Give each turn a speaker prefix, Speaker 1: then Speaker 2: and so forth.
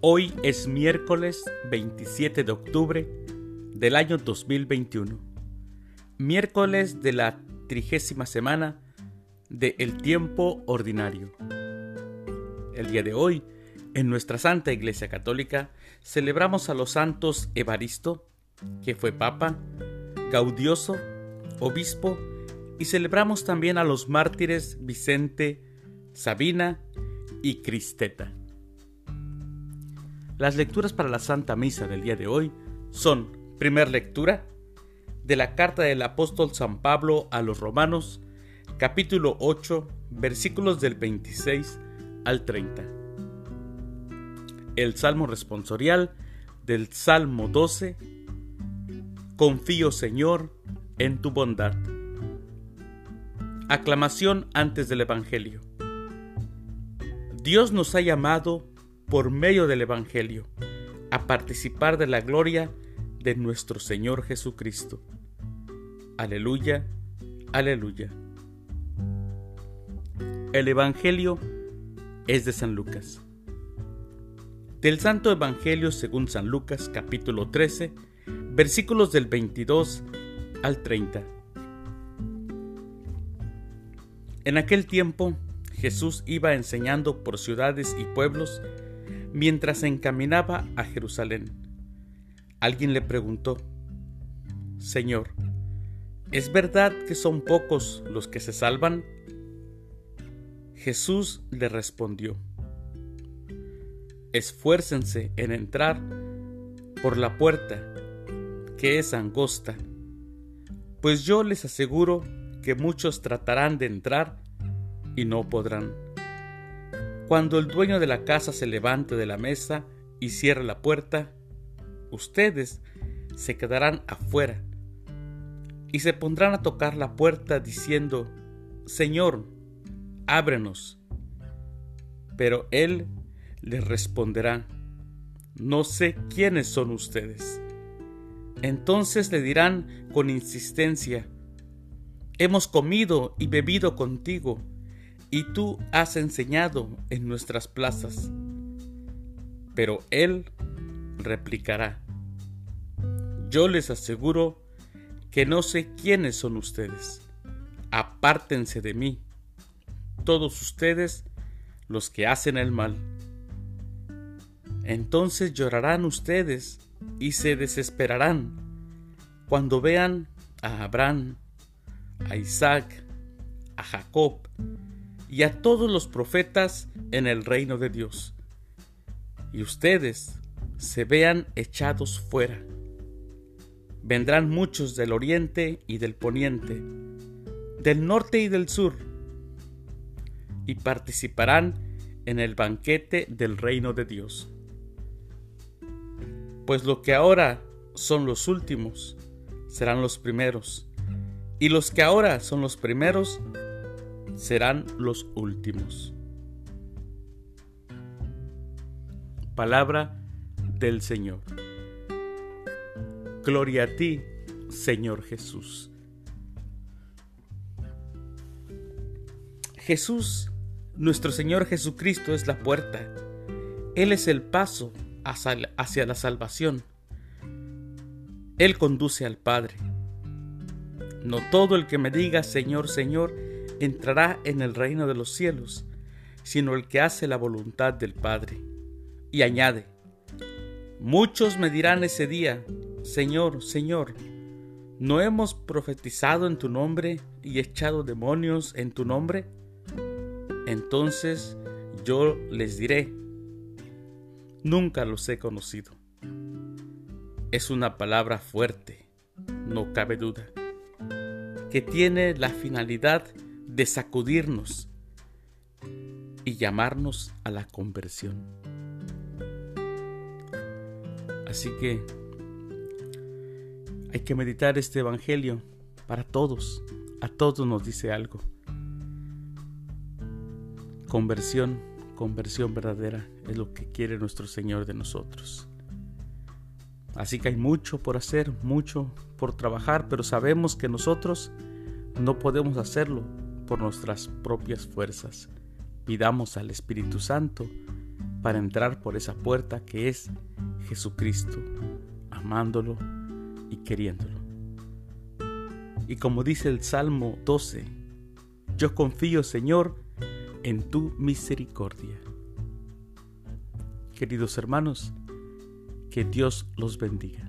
Speaker 1: Hoy es miércoles 27 de octubre del año 2021, miércoles de la trigésima semana de El Tiempo Ordinario. El día de hoy, en nuestra Santa Iglesia Católica, celebramos a los santos Evaristo, que fue Papa, Gaudioso, Obispo, y celebramos también a los mártires Vicente, Sabina y Cristeta. Las lecturas para la Santa Misa del día de hoy son, primer lectura, de la carta del apóstol San Pablo a los Romanos, capítulo 8, versículos del 26 al 30. El Salmo responsorial del Salmo 12, Confío Señor en tu bondad. Aclamación antes del Evangelio. Dios nos ha llamado por medio del Evangelio, a participar de la gloria de nuestro Señor Jesucristo. Aleluya, aleluya. El Evangelio es de San Lucas. Del Santo Evangelio según San Lucas capítulo 13, versículos del 22 al 30. En aquel tiempo Jesús iba enseñando por ciudades y pueblos, mientras se encaminaba a Jerusalén. Alguien le preguntó, Señor, ¿es verdad que son pocos los que se salvan? Jesús le respondió, Esfuércense en entrar por la puerta, que es angosta, pues yo les aseguro que muchos tratarán de entrar y no podrán. Cuando el dueño de la casa se levante de la mesa y cierre la puerta, ustedes se quedarán afuera y se pondrán a tocar la puerta diciendo, Señor, ábrenos. Pero él les responderá, no sé quiénes son ustedes. Entonces le dirán con insistencia, hemos comido y bebido contigo y tú has enseñado en nuestras plazas. Pero él replicará, yo les aseguro que no sé quiénes son ustedes. Apártense de mí, todos ustedes los que hacen el mal. Entonces llorarán ustedes y se desesperarán cuando vean a Abraham, a Isaac, a Jacob y a todos los profetas en el reino de Dios. Y ustedes se vean echados fuera. Vendrán muchos del oriente y del poniente, del norte y del sur, y participarán en el banquete del reino de Dios. Pues lo que ahora son los últimos serán los primeros, y los que ahora son los primeros serán los últimos. Palabra del Señor. Gloria a ti, Señor Jesús. Jesús, nuestro Señor Jesucristo, es la puerta. Él es el paso hacia la salvación. Él conduce al Padre. No todo el que me diga Señor, Señor, entrará en el reino de los cielos, sino el que hace la voluntad del Padre. Y añade, muchos me dirán ese día, Señor, Señor, ¿no hemos profetizado en tu nombre y echado demonios en tu nombre? Entonces yo les diré, nunca los he conocido. Es una palabra fuerte, no cabe duda, que tiene la finalidad de sacudirnos y llamarnos a la conversión. Así que hay que meditar este Evangelio para todos. A todos nos dice algo. Conversión, conversión verdadera es lo que quiere nuestro Señor de nosotros. Así que hay mucho por hacer, mucho por trabajar, pero sabemos que nosotros no podemos hacerlo por nuestras propias fuerzas. Pidamos al Espíritu Santo para entrar por esa puerta que es Jesucristo, amándolo y queriéndolo. Y como dice el Salmo 12, yo confío, Señor, en tu misericordia. Queridos hermanos, que Dios los bendiga.